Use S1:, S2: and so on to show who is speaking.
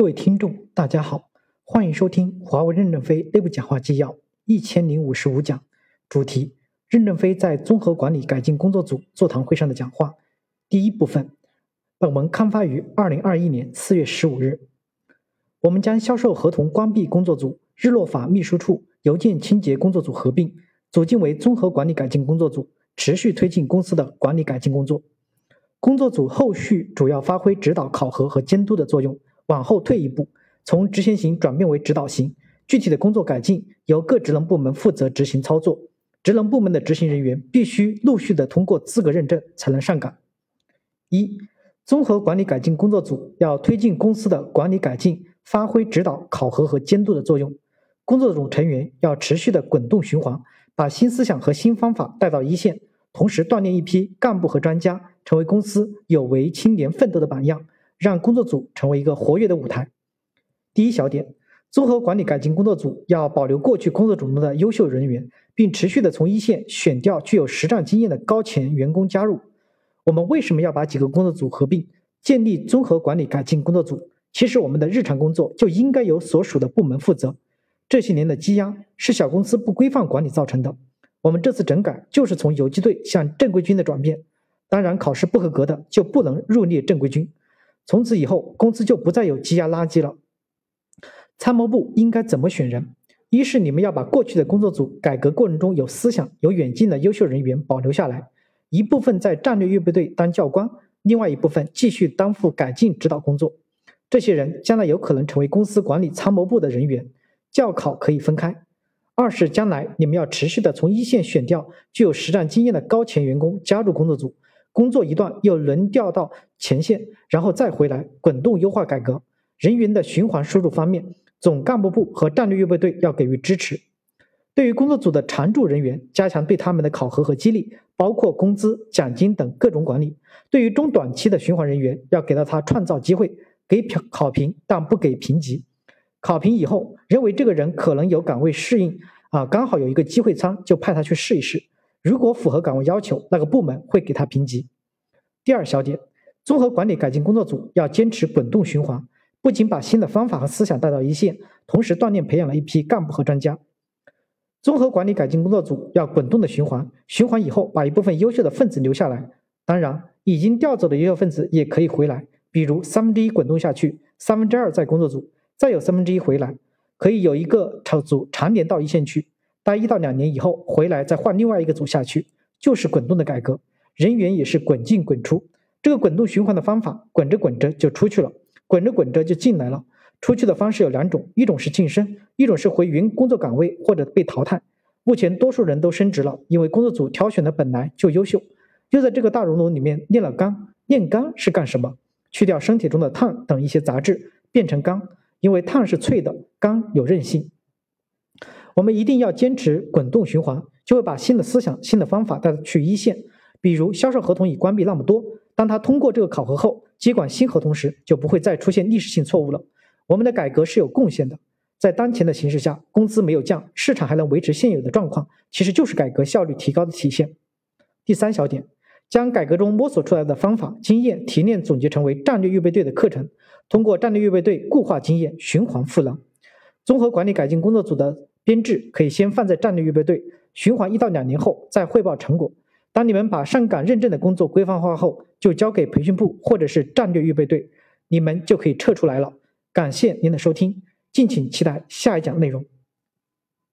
S1: 各位听众，大家好，欢迎收听华为任正非内部讲话纪要一千零五十五讲，主题：任正非在综合管理改进工作组座谈会上的讲话。第一部分，本文刊发于二零二一年四月十五日。我们将销售合同关闭工作组、日落法秘书处、邮件清洁工作组合并，组建为综合管理改进工作组，持续推进公司的管理改进工作。工作组后续主要发挥指导、考核和监督的作用。往后退一步，从执行型转变为指导型。具体的工作改进由各职能部门负责执行操作。职能部门的执行人员必须陆续的通过资格认证才能上岗。一、综合管理改进工作组要推进公司的管理改进，发挥指导、考核和监督的作用。工作组成员要持续的滚动循环，把新思想和新方法带到一线，同时锻炼一批干部和专家，成为公司有为青年奋斗的榜样。让工作组成为一个活跃的舞台。第一小点，综合管理改进工作组要保留过去工作组中的优秀人员，并持续的从一线选调具有实战经验的高潜员工加入。我们为什么要把几个工作组合并，建立综合管理改进工作组？其实我们的日常工作就应该由所属的部门负责。这些年的积压是小公司不规范管理造成的。我们这次整改就是从游击队向正规军的转变。当然，考试不合格的就不能入列正规军。从此以后，公司就不再有积压垃圾了。参谋部应该怎么选人？一是你们要把过去的工作组改革过程中有思想、有远见的优秀人员保留下来，一部分在战略预备队当教官，另外一部分继续担负改进指导工作。这些人将来有可能成为公司管理参谋部的人员，教考可以分开。二是将来你们要持续的从一线选调具有实战经验的高潜员工加入工作组。工作一段又轮调到前线，然后再回来滚动优化改革。人员的循环输入方面，总干部部和战略预备队要给予支持。对于工作组的常驻人员，加强对他们的考核和激励，包括工资、奖金等各种管理。对于中短期的循环人员，要给到他创造机会，给考考评，但不给评级。考评以后，认为这个人可能有岗位适应啊，刚好有一个机会仓，就派他去试一试。如果符合岗位要求，那个部门会给他评级。第二小点，综合管理改进工作组要坚持滚动循环，不仅把新的方法和思想带到一线，同时锻炼培养了一批干部和专家。综合管理改进工作组要滚动的循环，循环以后把一部分优秀的分子留下来，当然已经调走的优秀分子也可以回来，比如三分之一滚动下去，三分之二在工作组，再有三分之一回来，可以有一个组常年到一线去。待一到两年以后回来，再换另外一个组下去，就是滚动的改革，人员也是滚进滚出。这个滚动循环的方法，滚着滚着就出去了，滚着滚着就进来了。出去的方式有两种，一种是晋升，一种是回原工作岗位或者被淘汰。目前多数人都升职了，因为工作组挑选的本来就优秀，又在这个大熔炉里面炼了钢。炼钢是干什么？去掉身体中的碳等一些杂质，变成钢，因为碳是脆的，钢有韧性。我们一定要坚持滚动循环，就会把新的思想、新的方法带去一线。比如销售合同已关闭那么多，当他通过这个考核后，接管新合同时，就不会再出现历史性错误了。我们的改革是有贡献的，在当前的形势下，工资没有降，市场还能维持现有的状况，其实就是改革效率提高的体现。第三小点，将改革中摸索出来的方法、经验提炼总结成为战略预备队的课程，通过战略预备队固化经验，循环赋能。综合管理改进工作组的。编制可以先放在战略预备队，循环一到两年后再汇报成果。当你们把上岗认证的工作规范化后，就交给培训部或者是战略预备队，你们就可以撤出来了。感谢您的收听，敬请期待下一讲内容。